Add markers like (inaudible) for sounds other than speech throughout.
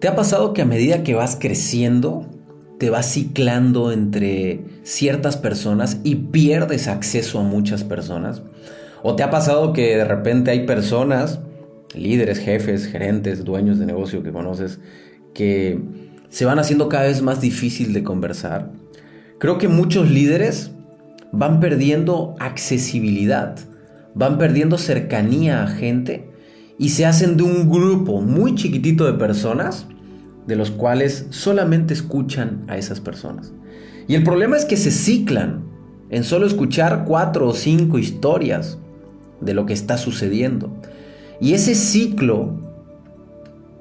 ¿Te ha pasado que a medida que vas creciendo, te vas ciclando entre ciertas personas y pierdes acceso a muchas personas? ¿O te ha pasado que de repente hay personas, líderes, jefes, gerentes, dueños de negocio que conoces, que se van haciendo cada vez más difícil de conversar? Creo que muchos líderes van perdiendo accesibilidad, van perdiendo cercanía a gente y se hacen de un grupo muy chiquitito de personas de los cuales solamente escuchan a esas personas. Y el problema es que se ciclan en solo escuchar cuatro o cinco historias de lo que está sucediendo. Y ese ciclo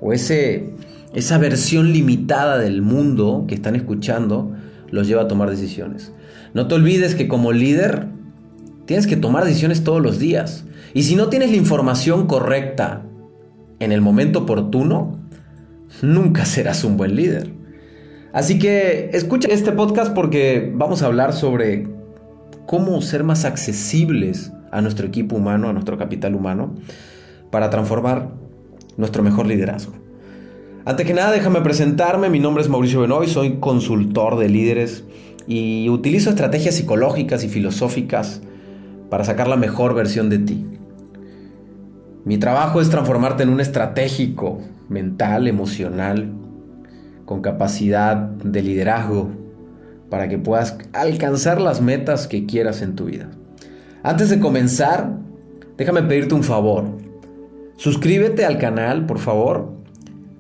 o ese, esa versión limitada del mundo que están escuchando los lleva a tomar decisiones. No te olvides que como líder tienes que tomar decisiones todos los días. Y si no tienes la información correcta en el momento oportuno, nunca serás un buen líder. Así que escucha este podcast porque vamos a hablar sobre cómo ser más accesibles a nuestro equipo humano, a nuestro capital humano, para transformar nuestro mejor liderazgo. Antes que nada, déjame presentarme. Mi nombre es Mauricio Benoy, soy consultor de líderes y utilizo estrategias psicológicas y filosóficas para sacar la mejor versión de ti. Mi trabajo es transformarte en un estratégico, mental, emocional, con capacidad de liderazgo, para que puedas alcanzar las metas que quieras en tu vida. Antes de comenzar, déjame pedirte un favor. Suscríbete al canal, por favor.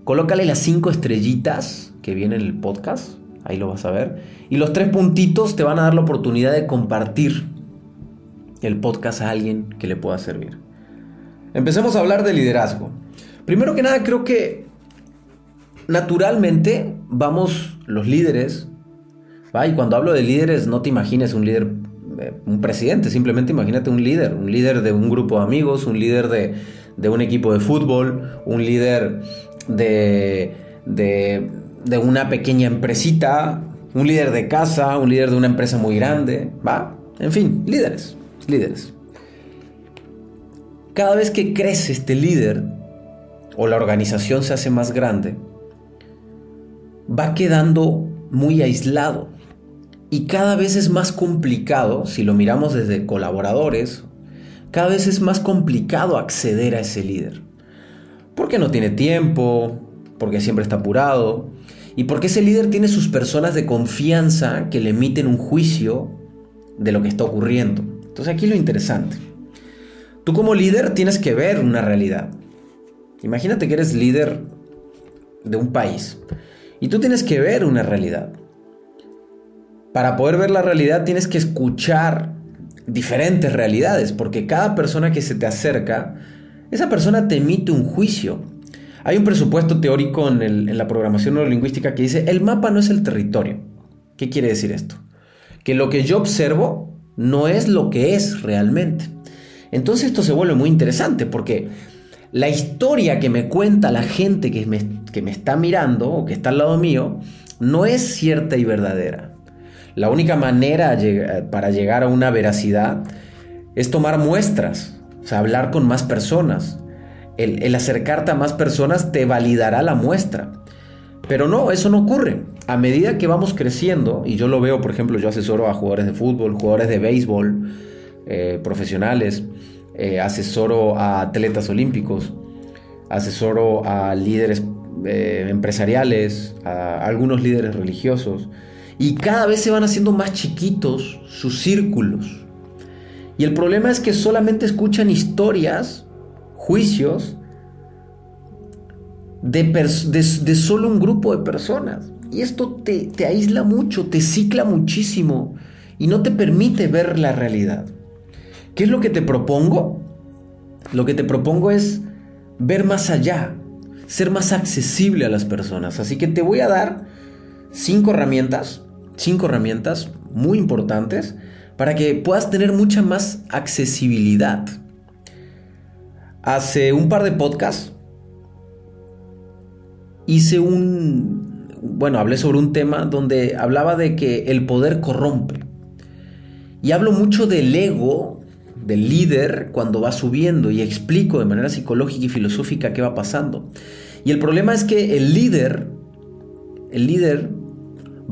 Colócale las cinco estrellitas que viene en el podcast, ahí lo vas a ver. Y los tres puntitos te van a dar la oportunidad de compartir el podcast a alguien que le pueda servir. Empecemos a hablar de liderazgo. Primero que nada, creo que naturalmente vamos los líderes, y cuando hablo de líderes no te imagines un líder, eh, un presidente, simplemente imagínate un líder, un líder de un grupo de amigos, un líder de, un equipo de fútbol, un líder de, de, de una pequeña empresita, un líder de casa, un líder de una empresa muy grande, ¿va? En fin, líderes, líderes. Cada vez que crece este líder o la organización se hace más grande, va quedando muy aislado y cada vez es más complicado, si lo miramos desde colaboradores, cada vez es más complicado acceder a ese líder. Porque no tiene tiempo, porque siempre está apurado y porque ese líder tiene sus personas de confianza que le emiten un juicio de lo que está ocurriendo. Entonces aquí lo interesante. Tú como líder tienes que ver una realidad. Imagínate que eres líder de un país y tú tienes que ver una realidad. Para poder ver la realidad tienes que escuchar diferentes realidades, porque cada persona que se te acerca, esa persona te emite un juicio. Hay un presupuesto teórico en, la programación neurolingüística que dice, el mapa no es el territorio. ¿Qué quiere decir esto? Que lo que yo observo no es lo que es realmente. Entonces esto se vuelve muy interesante porque la historia que me cuenta la gente que me, que me está mirando o que está al lado mío no es cierta y verdadera. La única manera para llegar a una veracidad es tomar muestras, o sea, hablar con más personas. El, el, acercarte a más personas te validará la muestra. Pero no, eso no ocurre. A medida que vamos creciendo, y yo lo veo, por ejemplo, yo asesoro a jugadores de fútbol, jugadores de béisbol, eh, profesionales, eh, asesoro a atletas olímpicos, asesoro a líderes eh, empresariales, a algunos líderes religiosos, y cada vez se van haciendo más chiquitos sus círculos. Y el problema es que solamente escuchan historias, juicios, de, solo un grupo de personas. Y esto te, te aísla mucho, te cicla muchísimo y no te permite ver la realidad. ¿Qué es lo que te propongo? Lo que te propongo es ver más allá, ser más accesible a las personas. Así que te voy a dar cinco herramientas, cinco herramientas muy importantes para que puedas tener mucha más accesibilidad. Hace un par de podcasts hice un, bueno, hablé sobre un tema donde hablaba de que el poder corrompe. Y hablo mucho del ego del líder cuando va subiendo y explico de manera psicológica y filosófica qué va pasando. Y el problema es que el líder, el líder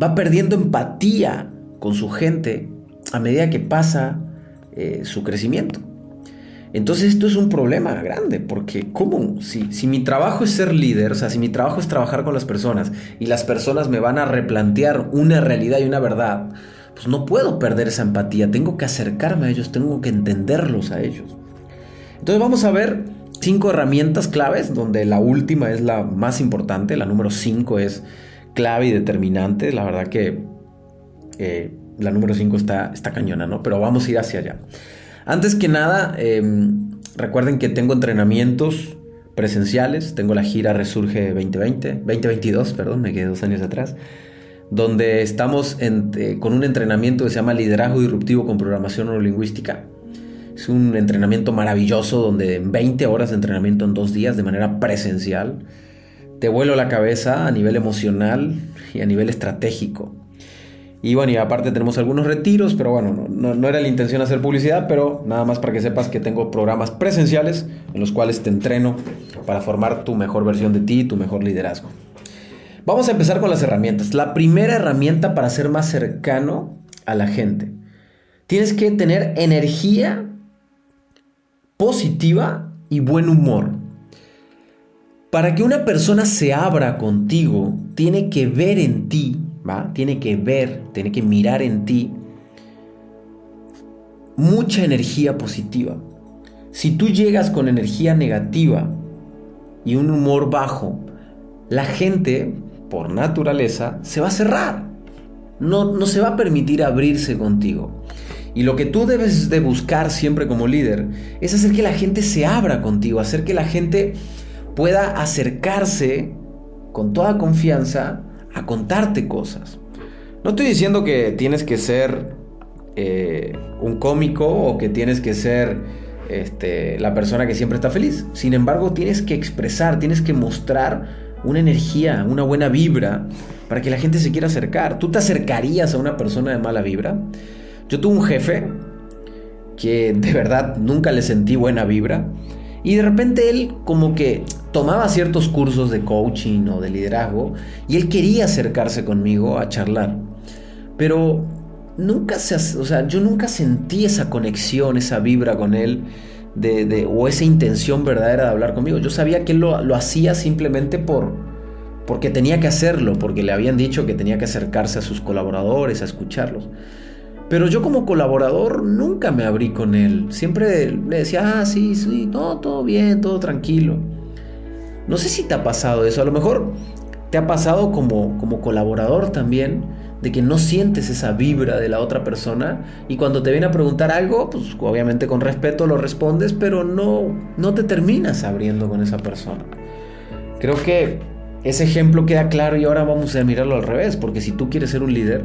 va perdiendo empatía con su gente a medida que pasa eh, su crecimiento. Entonces esto es un problema grande, porque ¿cómo? Si, si mi trabajo es ser líder, o sea, si mi trabajo es trabajar con las personas y las personas me van a replantear una realidad y una verdad, pues no puedo perder esa empatía, tengo que acercarme a ellos, tengo que entenderlos a ellos. Entonces vamos a ver cinco herramientas claves, donde la última es la más importante, la número cinco es clave y determinante, la verdad que eh, la número cinco está, está cañona, ¿no? Pero vamos a ir hacia allá. Antes que nada, em, recuerden que tengo entrenamientos presenciales, tengo la gira Resurge 2020, 2022, perdón, me quedé dos años atrás, donde estamos eh, con un entrenamiento que se llama Liderazgo Disruptivo con Programación Neurolingüística. Es un entrenamiento maravilloso donde en 20 horas de entrenamiento en dos días de manera presencial te vuelo la cabeza a nivel emocional y a nivel estratégico. Y bueno, y aparte tenemos algunos retiros, pero bueno, no, era la intención hacer publicidad, pero nada más para que sepas que tengo programas presenciales en los cuales te entreno para formar tu mejor versión de ti, tu mejor liderazgo. Vamos a empezar con las herramientas. La primera herramienta para ser más cercano a la gente. Tienes que tener energía positiva y buen humor. Para que una persona se abra contigo, tiene que ver en ti tiene que ver, tiene que mirar en ti mucha energía positiva. Si tú llegas con energía negativa y un humor bajo, la gente, por naturaleza, se va a cerrar. No, no se va a permitir abrirse contigo. Y lo que tú debes de buscar siempre como líder es hacer que la gente se abra contigo, hacer que la gente pueda acercarse con toda confianza a contarte cosas. No estoy diciendo que tienes que ser eh, un cómico o que tienes que ser este, la persona que siempre está feliz. Sin embargo, tienes que expresar, tienes que mostrar una energía, una buena vibra para que la gente se quiera acercar. ¿Tú te acercarías a una persona de mala vibra? Yo tuve un jefe que de verdad nunca le sentí buena vibra y de repente él como que tomaba ciertos cursos de coaching o de liderazgo y él quería acercarse conmigo a charlar. Pero nunca se, o sea, yo nunca sentí esa conexión, esa vibra con él de, o esa intención verdadera de hablar conmigo. Yo sabía que él lo, lo hacía simplemente por, porque tenía que hacerlo, porque le habían dicho que tenía que acercarse a sus colaboradores, a escucharlos. Pero yo como colaborador nunca me abrí con él. Siempre le decía, ah, sí, sí, no, todo bien, todo tranquilo. No sé si te ha pasado eso. A lo mejor te ha pasado como, como colaborador también, de que no sientes esa vibra de la otra persona y cuando te viene a preguntar algo, pues obviamente con respeto lo respondes, pero no, no te terminas abriendo con esa persona. Creo que ese ejemplo queda claro y ahora vamos a mirarlo al revés, porque si tú quieres ser un líder,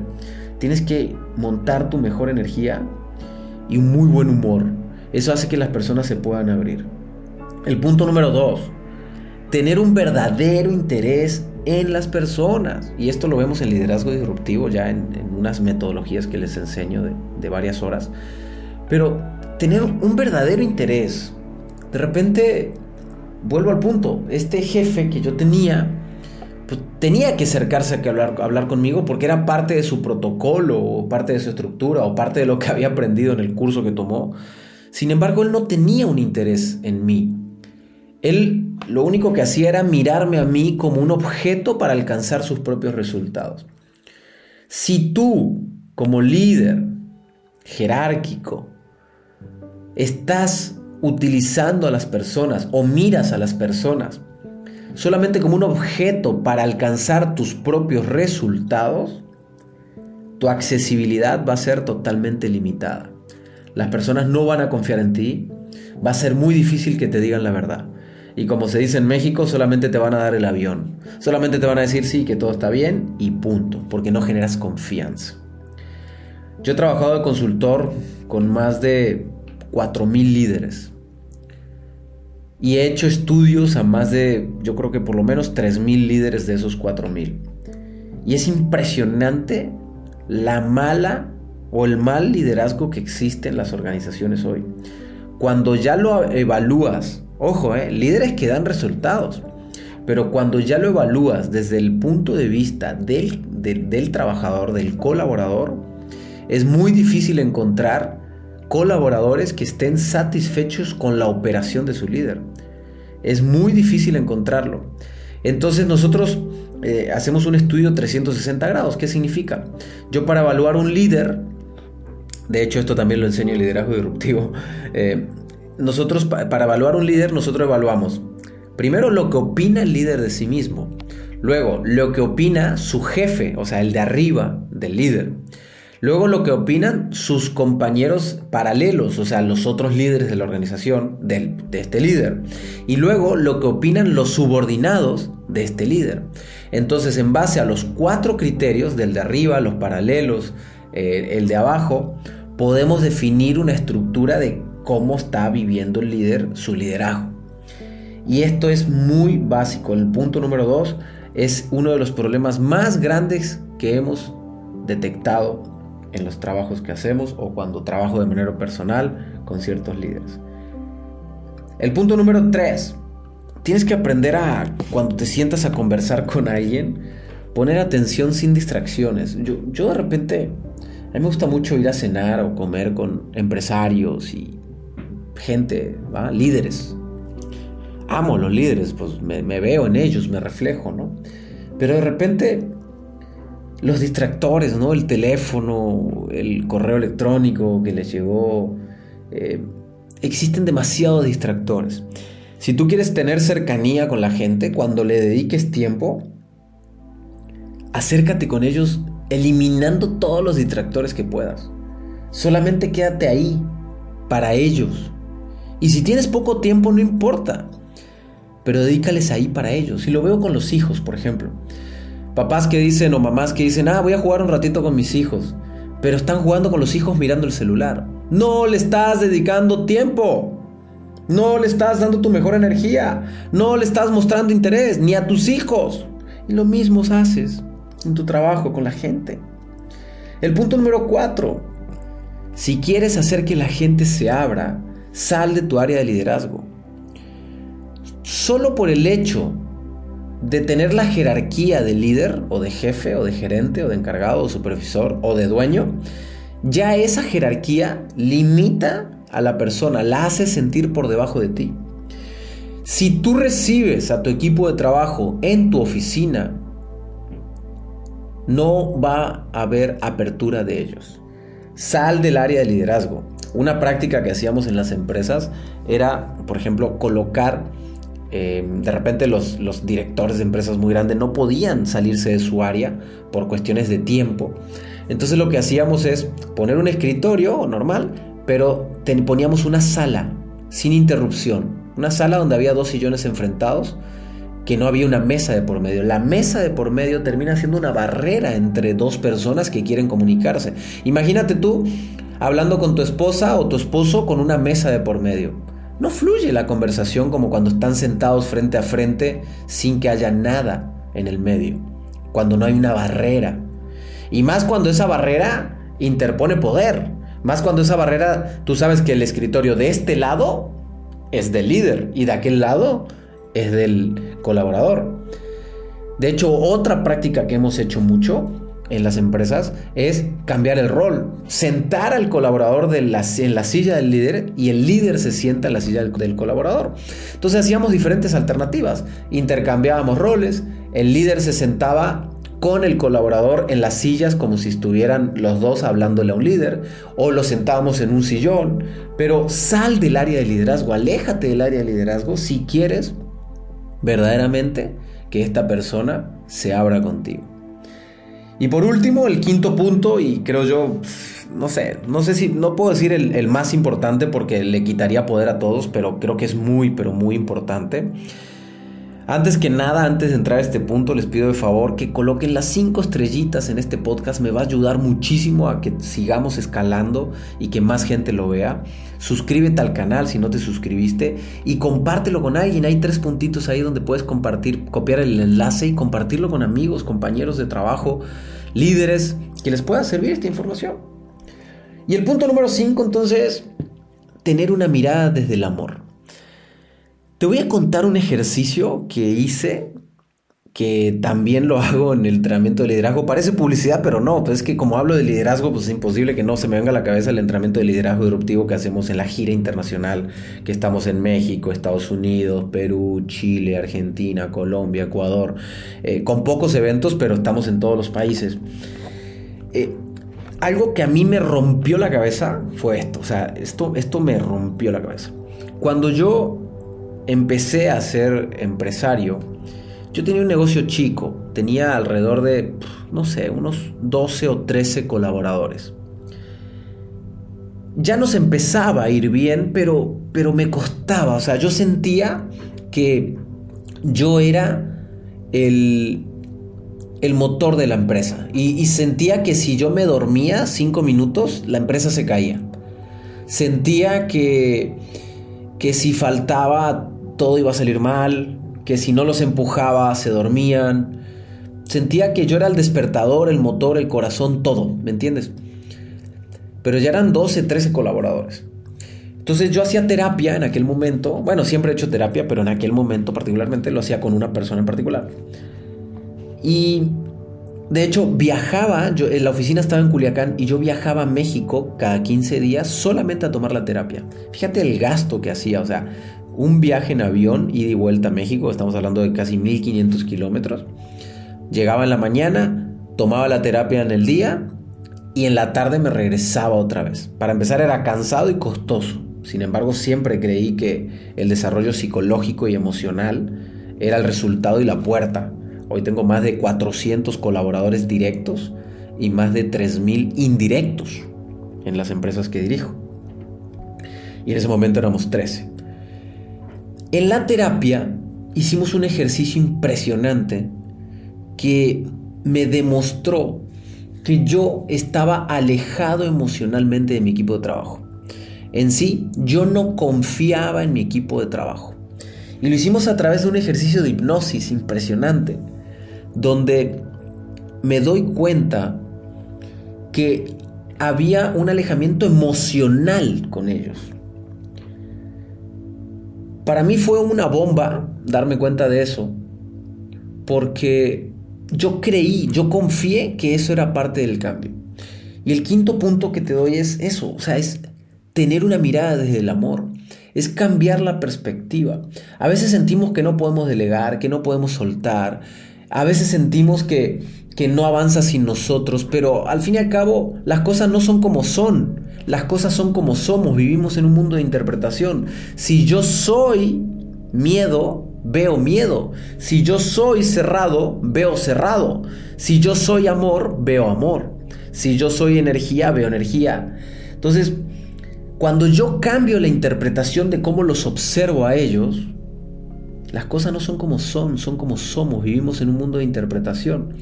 tienes que montar tu mejor energía y un muy buen humor. Eso hace que las personas se puedan abrir. El punto número dos, tener un verdadero interés en las personas. Y esto lo vemos en liderazgo disruptivo, ya en, unas metodologías que les enseño de, varias horas. Pero tener un verdadero interés. De repente, vuelvo al punto, este jefe que yo tenía, pues, tenía que acercarse a hablar, hablar conmigo porque era parte de su protocolo, o parte de su estructura, o parte de lo que había aprendido en el curso que tomó. Sin embargo, él no tenía un interés en mí. Él lo único que hacía era mirarme a mí como un objeto para alcanzar sus propios resultados. Si tú, como líder jerárquico, estás utilizando a las personas o miras a las personas solamente como un objeto para alcanzar tus propios resultados, tu accesibilidad va a ser totalmente limitada. Las personas no van a confiar en ti, va a ser muy difícil que te digan la verdad. Y como se dice en México, solamente te van a dar el avión. Solamente te van a decir sí, que todo está bien y punto, porque no generas confianza. Yo he trabajado de consultor con más de 4.000 líderes y he hecho estudios a más de, yo creo que por lo menos 3.000 líderes de esos 4.000. Y es impresionante la mala o el mal liderazgo que existe en las organizaciones hoy. Cuando ya lo evalúas, ojo, eh, líderes que dan resultados, pero cuando ya lo evalúas desde el punto de vista del, del trabajador, del colaborador, es muy difícil encontrar colaboradores que estén satisfechos con la operación de su líder. Es muy difícil encontrarlo. Entonces nosotros eh, hacemos un estudio 360 grados. ¿Qué significa? Yo para evaluar un líder, de hecho esto también lo enseño en liderazgo disruptivo, (laughs) eh, nosotros para evaluar un líder nosotros evaluamos primero lo que opina el líder de sí mismo, luego lo que opina su jefe, o sea, el de arriba del líder. Luego lo que opinan sus compañeros paralelos, o sea, los otros líderes de la organización de este líder. Y luego lo que opinan los subordinados de este líder. Entonces, en base a los cuatro criterios, del de arriba, los paralelos, eh, el de abajo, podemos definir una estructura de cómo está viviendo el líder su liderazgo. Y esto es muy básico. El punto número dos es uno de los problemas más grandes que hemos detectado en los trabajos que hacemos o cuando trabajo de manera personal con ciertos líderes. El punto número 3. Tienes que aprender a, cuando te sientas a conversar con alguien, poner atención sin distracciones. Yo, yo de repente, a mí me gusta mucho ir a cenar o comer con empresarios y gente, líderes. Amo los líderes, pues me, me veo en ellos, me reflejo, ¿no? Pero de repente los distractores, ¿no? El teléfono, el correo electrónico que les llegó. Eh, existen demasiados distractores. Si tú quieres tener cercanía con la gente, cuando le dediques tiempo, acércate con ellos eliminando todos los distractores que puedas. Solamente quédate ahí, para ellos. Y si tienes poco tiempo, no importa. Pero dedícales ahí para ellos. Y lo veo con los hijos, por ejemplo. Papás que dicen o mamás que dicen, ah, voy a jugar un ratito con mis hijos. Pero están jugando con los hijos mirando el celular. No le estás dedicando tiempo. No le estás dando tu mejor energía. No le estás mostrando interés ni a tus hijos. Y lo mismo haces en tu trabajo con la gente. El punto número cuatro. Si quieres hacer que la gente se abra, sal de tu área de liderazgo. Solo por el hecho de tener la jerarquía de líder o de jefe o de gerente o de encargado o supervisor o de dueño, ya esa jerarquía limita a la persona, la hace sentir por debajo de ti. Si tú recibes a tu equipo de trabajo en tu oficina, no va a haber apertura de ellos. Sal del área de liderazgo. Una práctica que hacíamos en las empresas era, por ejemplo, colocar eh, de repente los, directores de empresas muy grandes no podían salirse de su área por cuestiones de tiempo. Entonces lo que hacíamos es poner un escritorio normal, pero poníamos una sala sin interrupción. Una sala donde había dos sillones enfrentados, que no había una mesa de por medio. La mesa de por medio termina siendo una barrera entre dos personas que quieren comunicarse. Imagínate tú hablando con tu esposa o tu esposo con una mesa de por medio no fluye la conversación como cuando están sentados frente a frente sin que haya nada en el medio, cuando no hay una barrera. Y más cuando esa barrera interpone poder, más cuando esa barrera, tú sabes que el escritorio de este lado es del líder y de aquel lado es del colaborador. De hecho, otra práctica que hemos hecho mucho en las empresas es cambiar el rol, sentar al colaborador en la silla del líder y el líder se sienta en la silla del, colaborador. Entonces hacíamos diferentes alternativas, intercambiábamos roles, el líder se sentaba con el colaborador en las sillas como si estuvieran los dos hablándole a un líder o lo sentábamos en un sillón, pero sal del área de liderazgo, aléjate del área de liderazgo si quieres verdaderamente que esta persona se abra contigo. Y por último, el quinto punto, y creo yo, no sé, no sé si, no puedo decir el, más importante porque le quitaría poder a todos, pero creo que es muy, pero muy importante. Antes que nada, antes de entrar a este punto, les pido de favor que coloquen las cinco estrellitas en este podcast. Me va a ayudar muchísimo a que sigamos escalando y que más gente lo vea. Suscríbete al canal si no te suscribiste y compártelo con alguien. Hay tres puntitos ahí donde puedes compartir, copiar el enlace y compartirlo con amigos, compañeros de trabajo, líderes, que les pueda servir esta información. Y el punto número 5 entonces, tener una mirada desde el amor. Te voy a contar un ejercicio que hice que también lo hago en el entrenamiento de liderazgo. Parece publicidad, pero no, pues es que como hablo de liderazgo, pues es imposible que no se me venga a la cabeza el entrenamiento de liderazgo disruptivo que hacemos en la gira internacional, que estamos en México, Estados Unidos, Perú, Chile, Argentina, Colombia, Ecuador, eh, con pocos eventos, pero estamos en todos los países. Eh, algo que a mí me rompió la cabeza fue esto, o sea, esto, esto me rompió la cabeza. Cuando yo empecé a ser empresario, yo tenía un negocio chico, tenía alrededor de, no sé, unos 12 o 13 colaboradores. Ya nos empezaba a ir bien, pero, pero me costaba, o sea, yo sentía que yo era el, el motor de la empresa y, sentía que si yo me dormía cinco minutos, la empresa se caía. Sentía que, que si faltaba todo iba a salir mal, que si no los empujaba se dormían. Sentía que yo era el despertador, el motor, el corazón, todo, ¿me entiendes? Pero ya eran 12, 13 colaboradores. Entonces yo hacía terapia en aquel momento, bueno, siempre he hecho terapia, pero en aquel momento particularmente lo hacía con una persona en particular. Y de hecho viajaba, yo, la oficina estaba en Culiacán y yo viajaba a México cada 15 días solamente a tomar la terapia. Fíjate el gasto que hacía, o sea, un viaje en avión ida y vuelta a México, estamos hablando de casi 1500 kilómetros. Llegaba en la mañana, tomaba la terapia en el día y en la tarde me regresaba otra vez. Para empezar era cansado y costoso. Sin embargo, siempre creí que el desarrollo psicológico y emocional era el resultado y la puerta. Hoy tengo más de 400 colaboradores directos y más de 3.000 indirectos en las empresas que dirijo. Y en ese momento éramos 13. En la terapia hicimos un ejercicio impresionante que me demostró que yo estaba alejado emocionalmente de mi equipo de trabajo. En sí, yo no confiaba en mi equipo de trabajo. Y lo hicimos a través de un ejercicio de hipnosis impresionante, donde me doy cuenta que había un alejamiento emocional con ellos. Para mí fue una bomba darme cuenta de eso, porque yo creí, yo confié que eso era parte del cambio. Y el quinto punto que te doy es eso, o sea, es tener una mirada desde el amor, es cambiar la perspectiva. A veces sentimos que no podemos delegar, que no podemos soltar, a veces sentimos que, que no avanza sin nosotros, pero al fin y al cabo las cosas no son como son. Las cosas son como somos, vivimos en un mundo de interpretación. Si yo soy miedo, veo miedo. Si yo soy cerrado, veo cerrado. Si yo soy amor, veo amor. Si yo soy energía, veo energía. Entonces, cuando yo cambio la interpretación de cómo los observo a ellos, las cosas no son como son, son como somos. Vivimos en un mundo de interpretación.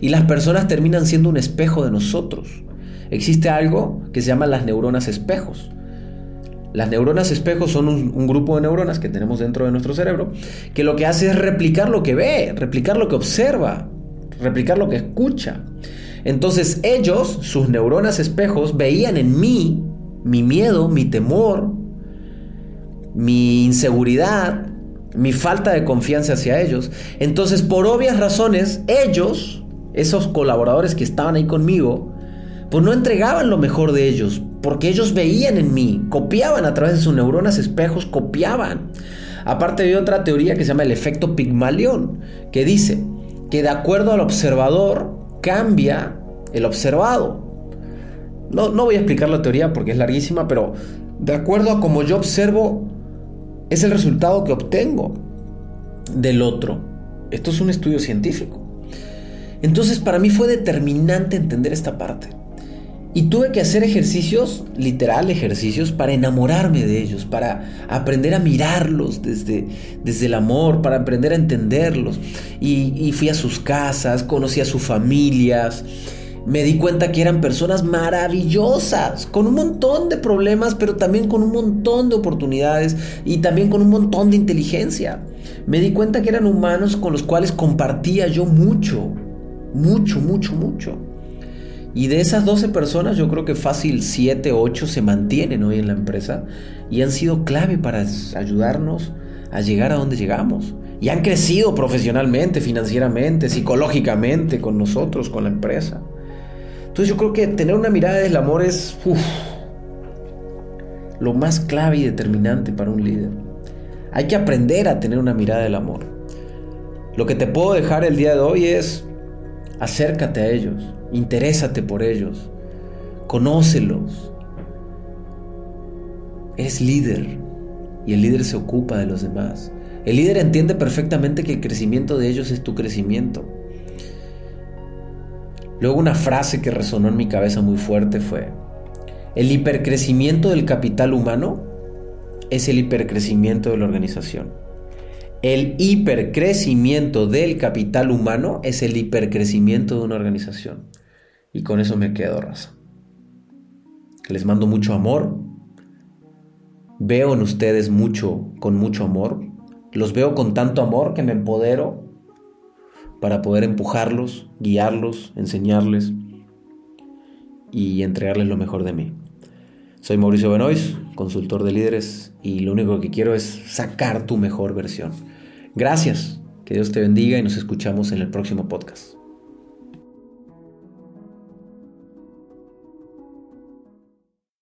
Y las personas terminan siendo un espejo de nosotros. Existe algo que se llama las neuronas espejos. Las neuronas espejos son un, grupo de neuronas que tenemos dentro de nuestro cerebro que lo que hace es replicar lo que ve, replicar lo que observa, replicar lo que escucha. Entonces ellos, sus neuronas espejos, veían en mí mi miedo, mi temor, mi inseguridad, mi falta de confianza hacia ellos. Entonces, por obvias razones, ellos, esos colaboradores que estaban ahí conmigo, pues no entregaban lo mejor de ellos, porque ellos veían en mí, copiaban a través de sus neuronas espejos, copiaban. Aparte hay otra teoría que se llama el efecto Pigmalión, que dice que de acuerdo al observador cambia el observado. No, no voy a explicar la teoría porque es larguísima, pero de acuerdo a como yo observo, es el resultado que obtengo del otro. Esto es un estudio científico. Entonces para mí fue determinante entender esta parte. Y tuve que hacer ejercicios, literal ejercicios, para enamorarme de ellos, para aprender a mirarlos desde, desde el amor, para aprender a entenderlos. Y, fui a sus casas, conocí a sus familias, me di cuenta que eran personas maravillosas, con un montón de problemas, pero también con un montón de oportunidades y también con un montón de inteligencia. Me di cuenta que eran humanos con los cuales compartía yo mucho, mucho, mucho, mucho. Y de esas 12 personas yo creo que fácil 7 o 8 se mantienen hoy en la empresa y han sido clave para ayudarnos a llegar a donde llegamos. Y han crecido profesionalmente, financieramente, psicológicamente con nosotros, con la empresa. Entonces yo creo que tener una mirada del amor es lo más clave y determinante para un líder. Hay que aprender a tener una mirada del amor. Lo que te puedo dejar el día de hoy es acércate a ellos, interésate por ellos, conócelos. Es líder y el líder se ocupa de los demás. El líder entiende perfectamente que el crecimiento de ellos es tu crecimiento. Luego una frase que resonó en mi cabeza muy fuerte fue, el hipercrecimiento del capital humano es el hipercrecimiento de la organización. El hipercrecimiento del capital humano es el hipercrecimiento de una organización. Y con eso me quedo, raza. Les mando mucho amor. Veo en ustedes mucho, con mucho amor. Los veo con tanto amor que me empodero para poder empujarlos, guiarlos, enseñarles y entregarles lo mejor de mí. Soy Mauricio Benois, consultor de líderes, y lo único que quiero es sacar tu mejor versión. Gracias, que Dios te bendiga y nos escuchamos en el próximo podcast.